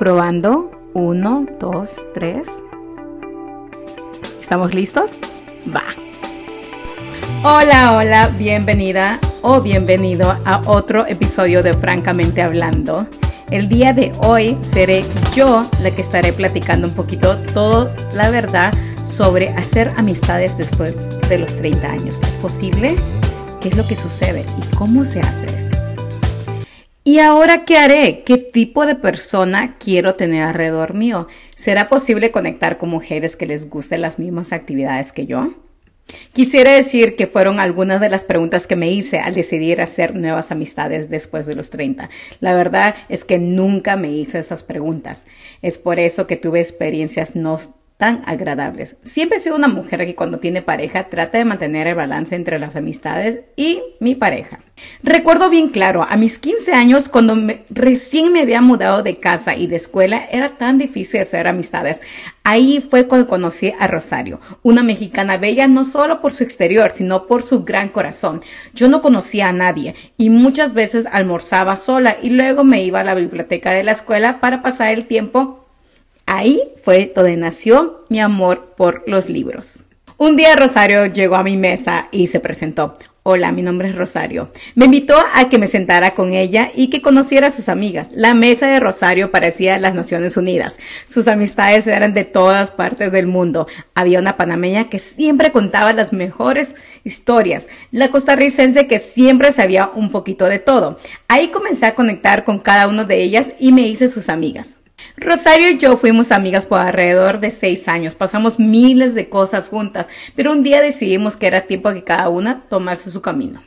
Probando. Uno, dos, tres. ¿Estamos listos? Va. Hola, hola, bienvenida o bienvenido a otro episodio de Francamente Hablando. El día de hoy seré yo la que estaré platicando un poquito toda la verdad sobre hacer amistades después de los 30 años. ¿Es posible? ¿Qué es lo que sucede? ¿Y cómo se hace? ¿Y ahora qué haré? ¿Qué tipo de persona quiero tener alrededor mío? ¿Será posible conectar con mujeres que les gusten las mismas actividades que yo? Quisiera decir que fueron algunas de las preguntas que me hice al decidir hacer nuevas amistades después de los 30. La verdad es que nunca me hice esas preguntas. Es por eso que tuve experiencias no tan agradables. Siempre he sido una mujer que cuando tiene pareja trata de mantener el balance entre las amistades y mi pareja. Recuerdo bien claro, a mis 15 años, cuando recién me había mudado de casa y de escuela, era tan difícil hacer amistades. Ahí fue cuando conocí a Rosario, una mexicana bella no solo por su exterior, sino por su gran corazón. Yo no conocía a nadie y muchas veces almorzaba sola y luego me iba a la biblioteca de la escuela para pasar el tiempo Ahí fue donde nació mi amor por los libros. Un día Rosario llegó a mi mesa y se presentó. Hola, mi nombre es Rosario. Me invitó a que me sentara con ella y que conociera a sus amigas. La mesa de Rosario parecía las Naciones Unidas. Sus amistades eran de todas partes del mundo. Había una panameña que siempre contaba las mejores historias. La costarricense que siempre sabía un poquito de todo. Ahí comencé a conectar con cada una de ellas y me hice sus amigas. Rosario y yo fuimos amigas por alrededor de seis años, pasamos miles de cosas juntas, pero un día decidimos que era tiempo que cada una tomase su camino.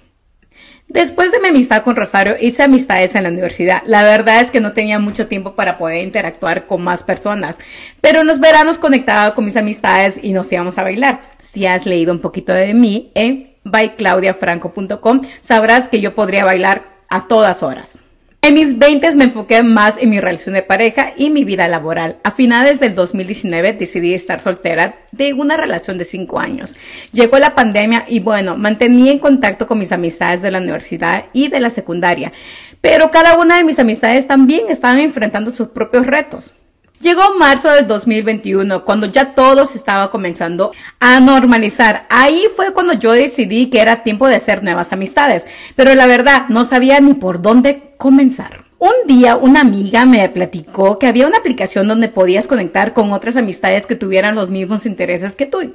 Después de mi amistad con Rosario, hice amistades en la universidad. La verdad es que no tenía mucho tiempo para poder interactuar con más personas, pero en los veranos conectaba con mis amistades y nos íbamos a bailar. Si has leído un poquito de mí en byclaudiafranco.com, sabrás que yo podría bailar a todas horas. En mis 20 me enfoqué más en mi relación de pareja y mi vida laboral. A finales del 2019 decidí estar soltera de una relación de 5 años. Llegó la pandemia y bueno, mantenía en contacto con mis amistades de la universidad y de la secundaria. Pero cada una de mis amistades también estaban enfrentando sus propios retos. Llegó marzo del 2021, cuando ya todo se estaba comenzando a normalizar. Ahí fue cuando yo decidí que era tiempo de hacer nuevas amistades, pero la verdad no sabía ni por dónde comenzar. Un día una amiga me platicó que había una aplicación donde podías conectar con otras amistades que tuvieran los mismos intereses que tú.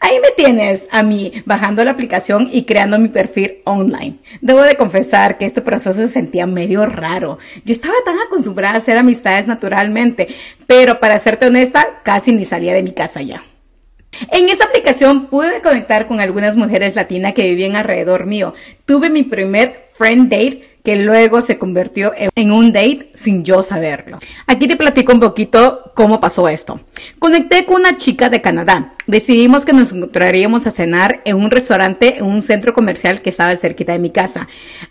Ahí me tienes a mí bajando la aplicación y creando mi perfil online. Debo de confesar que este proceso se sentía medio raro. Yo estaba tan acostumbrada a hacer amistades naturalmente, pero para serte honesta, casi ni salía de mi casa ya. En esa aplicación pude conectar con algunas mujeres latinas que vivían alrededor mío. Tuve mi primer friend date luego se convirtió en un date sin yo saberlo. Aquí te platico un poquito cómo pasó esto. Conecté con una chica de Canadá. Decidimos que nos encontraríamos a cenar en un restaurante en un centro comercial que estaba cerquita de mi casa.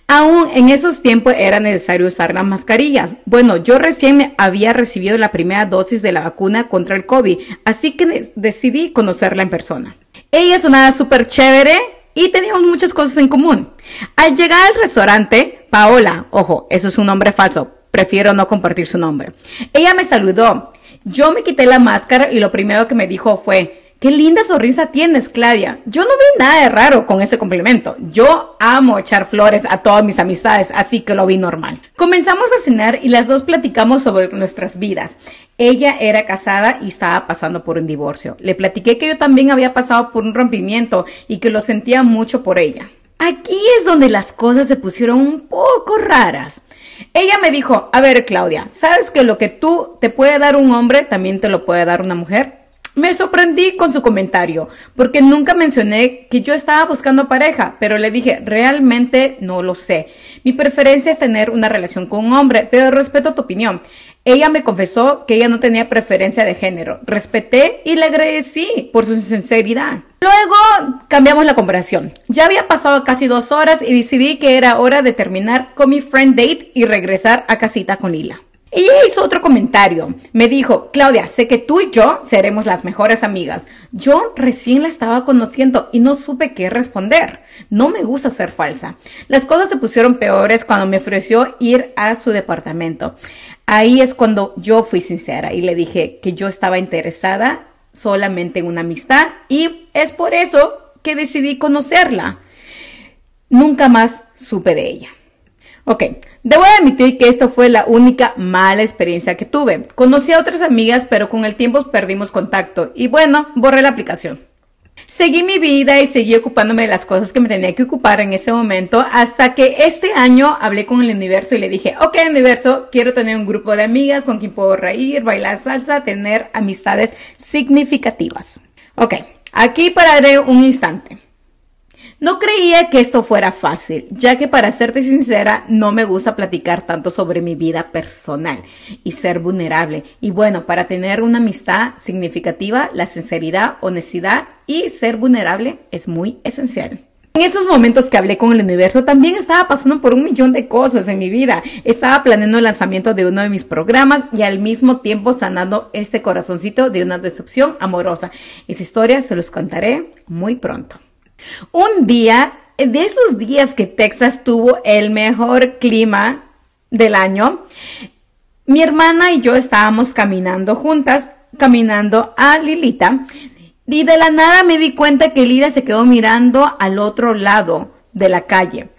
Aún en esos tiempos era necesario usar las mascarillas. Bueno, yo recién había recibido la primera dosis de la vacuna contra el COVID, así que decidí conocerla en persona. Ella una súper chévere y teníamos muchas cosas en común. Al llegar al restaurante, Paola, ojo, eso es un nombre falso, prefiero no compartir su nombre. Ella me saludó. Yo me quité la máscara y lo primero que me dijo fue, Qué linda sonrisa tienes, Claudia. Yo no vi nada de raro con ese complemento. Yo amo echar flores a todas mis amistades, así que lo vi normal. Comenzamos a cenar y las dos platicamos sobre nuestras vidas. Ella era casada y estaba pasando por un divorcio. Le platiqué que yo también había pasado por un rompimiento y que lo sentía mucho por ella. Aquí es donde las cosas se pusieron un poco raras. Ella me dijo, a ver Claudia, ¿sabes que lo que tú te puede dar un hombre también te lo puede dar una mujer? Me sorprendí con su comentario, porque nunca mencioné que yo estaba buscando pareja, pero le dije, realmente no lo sé. Mi preferencia es tener una relación con un hombre, pero respeto tu opinión. Ella me confesó que ella no tenía preferencia de género. Respeté y le agradecí por su sinceridad. Luego cambiamos la conversación. Ya había pasado casi dos horas y decidí que era hora de terminar con mi friend date y regresar a casita con Lila. Ella hizo otro comentario. Me dijo, Claudia, sé que tú y yo seremos las mejores amigas. Yo recién la estaba conociendo y no supe qué responder. No me gusta ser falsa. Las cosas se pusieron peores cuando me ofreció ir a su departamento. Ahí es cuando yo fui sincera y le dije que yo estaba interesada solamente en una amistad y es por eso decidí conocerla. Nunca más supe de ella. Ok, debo admitir que esto fue la única mala experiencia que tuve. Conocí a otras amigas, pero con el tiempo perdimos contacto y bueno, borré la aplicación. Seguí mi vida y seguí ocupándome de las cosas que me tenía que ocupar en ese momento hasta que este año hablé con el universo y le dije, ok universo, quiero tener un grupo de amigas con quien puedo reír, bailar salsa, tener amistades significativas. Ok, aquí pararé un instante. No creía que esto fuera fácil, ya que para serte sincera, no me gusta platicar tanto sobre mi vida personal y ser vulnerable. Y bueno, para tener una amistad significativa, la sinceridad, honestidad y ser vulnerable es muy esencial. En esos momentos que hablé con el universo, también estaba pasando por un millón de cosas en mi vida. Estaba planeando el lanzamiento de uno de mis programas y al mismo tiempo sanando este corazoncito de una decepción amorosa. Esa historia se los contaré muy pronto. Un día, de esos días que Texas tuvo el mejor clima del año, mi hermana y yo estábamos caminando juntas, caminando a Lilita, y de la nada me di cuenta que Lila se quedó mirando al otro lado de la calle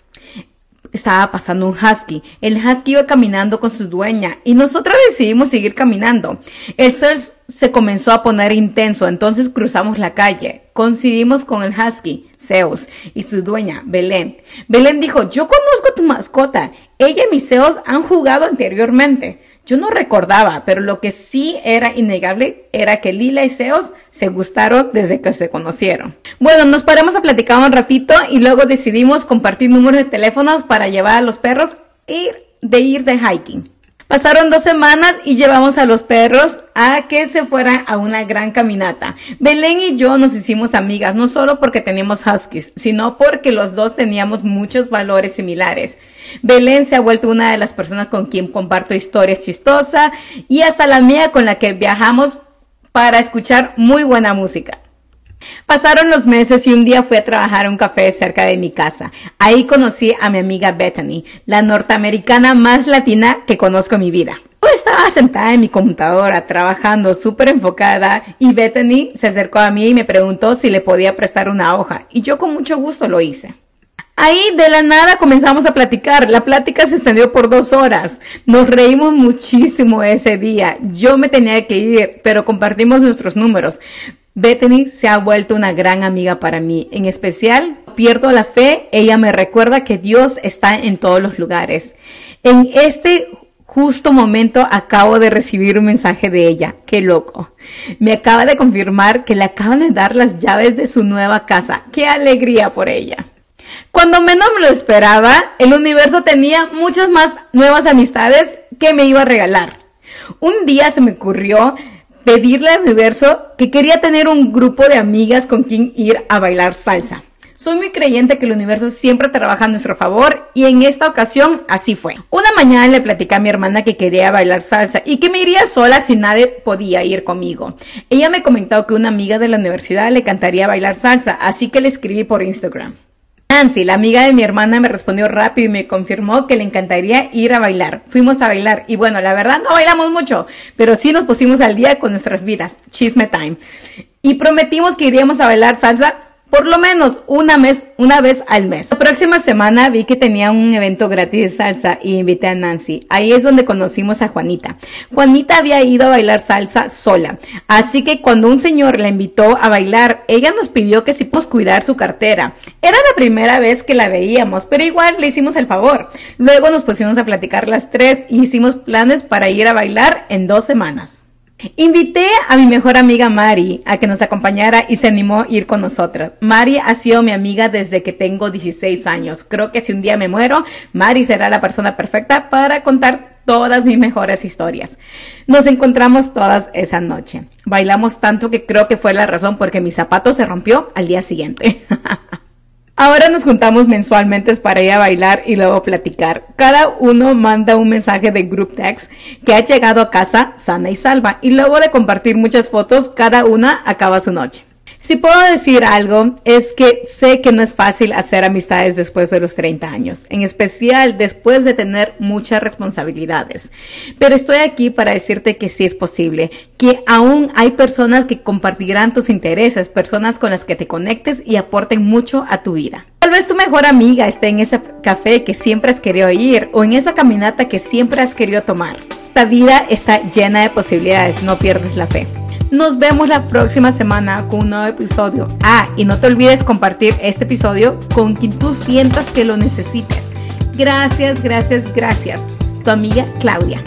estaba pasando un husky. El husky iba caminando con su dueña y nosotras decidimos seguir caminando. El sol se comenzó a poner intenso, entonces cruzamos la calle. Coincidimos con el husky, Zeus, y su dueña, Belén. Belén dijo, yo conozco tu mascota. Ella y mis Zeus han jugado anteriormente. Yo no recordaba, pero lo que sí era innegable era que Lila y Zeus se gustaron desde que se conocieron. Bueno, nos paramos a platicar un ratito y luego decidimos compartir números de teléfonos para llevar a los perros ir de ir de hiking. Pasaron dos semanas y llevamos a los perros a que se fueran a una gran caminata. Belén y yo nos hicimos amigas, no solo porque teníamos huskies, sino porque los dos teníamos muchos valores similares. Belén se ha vuelto una de las personas con quien comparto historias chistosas y hasta la mía con la que viajamos para escuchar muy buena música. Pasaron los meses y un día fui a trabajar a un café cerca de mi casa. Ahí conocí a mi amiga Bethany, la norteamericana más latina que conozco en mi vida. Yo estaba sentada en mi computadora trabajando súper enfocada y Bethany se acercó a mí y me preguntó si le podía prestar una hoja y yo con mucho gusto lo hice. Ahí de la nada comenzamos a platicar. La plática se extendió por dos horas. Nos reímos muchísimo ese día. Yo me tenía que ir, pero compartimos nuestros números. Bethany se ha vuelto una gran amiga para mí. En especial, pierdo la fe, ella me recuerda que Dios está en todos los lugares. En este justo momento acabo de recibir un mensaje de ella. Qué loco. Me acaba de confirmar que le acaban de dar las llaves de su nueva casa. Qué alegría por ella. Cuando menos me lo esperaba, el universo tenía muchas más nuevas amistades que me iba a regalar. Un día se me ocurrió pedirle al universo que quería tener un grupo de amigas con quien ir a bailar salsa. Soy muy creyente que el universo siempre trabaja a nuestro favor y en esta ocasión así fue. Una mañana le platicé a mi hermana que quería bailar salsa y que me iría sola si nadie podía ir conmigo. Ella me comentó que una amiga de la universidad le cantaría bailar salsa, así que le escribí por Instagram. Nancy, la amiga de mi hermana, me respondió rápido y me confirmó que le encantaría ir a bailar. Fuimos a bailar y bueno, la verdad no bailamos mucho, pero sí nos pusimos al día con nuestras vidas. Chisme time. Y prometimos que iríamos a bailar salsa por lo menos una vez, una vez al mes. La próxima semana vi que tenía un evento gratis de salsa y invité a Nancy. Ahí es donde conocimos a Juanita. Juanita había ido a bailar salsa sola. Así que cuando un señor la invitó a bailar, ella nos pidió que si podíamos cuidar su cartera. Era la primera vez que la veíamos, pero igual le hicimos el favor. Luego nos pusimos a platicar las tres y hicimos planes para ir a bailar en dos semanas. Invité a mi mejor amiga Mari a que nos acompañara y se animó a ir con nosotras. Mari ha sido mi amiga desde que tengo 16 años. Creo que si un día me muero, Mari será la persona perfecta para contar todas mis mejores historias. Nos encontramos todas esa noche. Bailamos tanto que creo que fue la razón porque mi zapato se rompió al día siguiente. Ahora nos juntamos mensualmente para ir a bailar y luego platicar. Cada uno manda un mensaje de group text que ha llegado a casa sana y salva y luego de compartir muchas fotos, cada una acaba su noche. Si puedo decir algo, es que sé que no es fácil hacer amistades después de los 30 años, en especial después de tener muchas responsabilidades. Pero estoy aquí para decirte que sí es posible, que aún hay personas que compartirán tus intereses, personas con las que te conectes y aporten mucho a tu vida. Tal vez tu mejor amiga esté en ese café que siempre has querido ir o en esa caminata que siempre has querido tomar. Esta vida está llena de posibilidades, no pierdes la fe. Nos vemos la próxima semana con un nuevo episodio. Ah, y no te olvides compartir este episodio con quien tú sientas que lo necesites. Gracias, gracias, gracias. Tu amiga Claudia.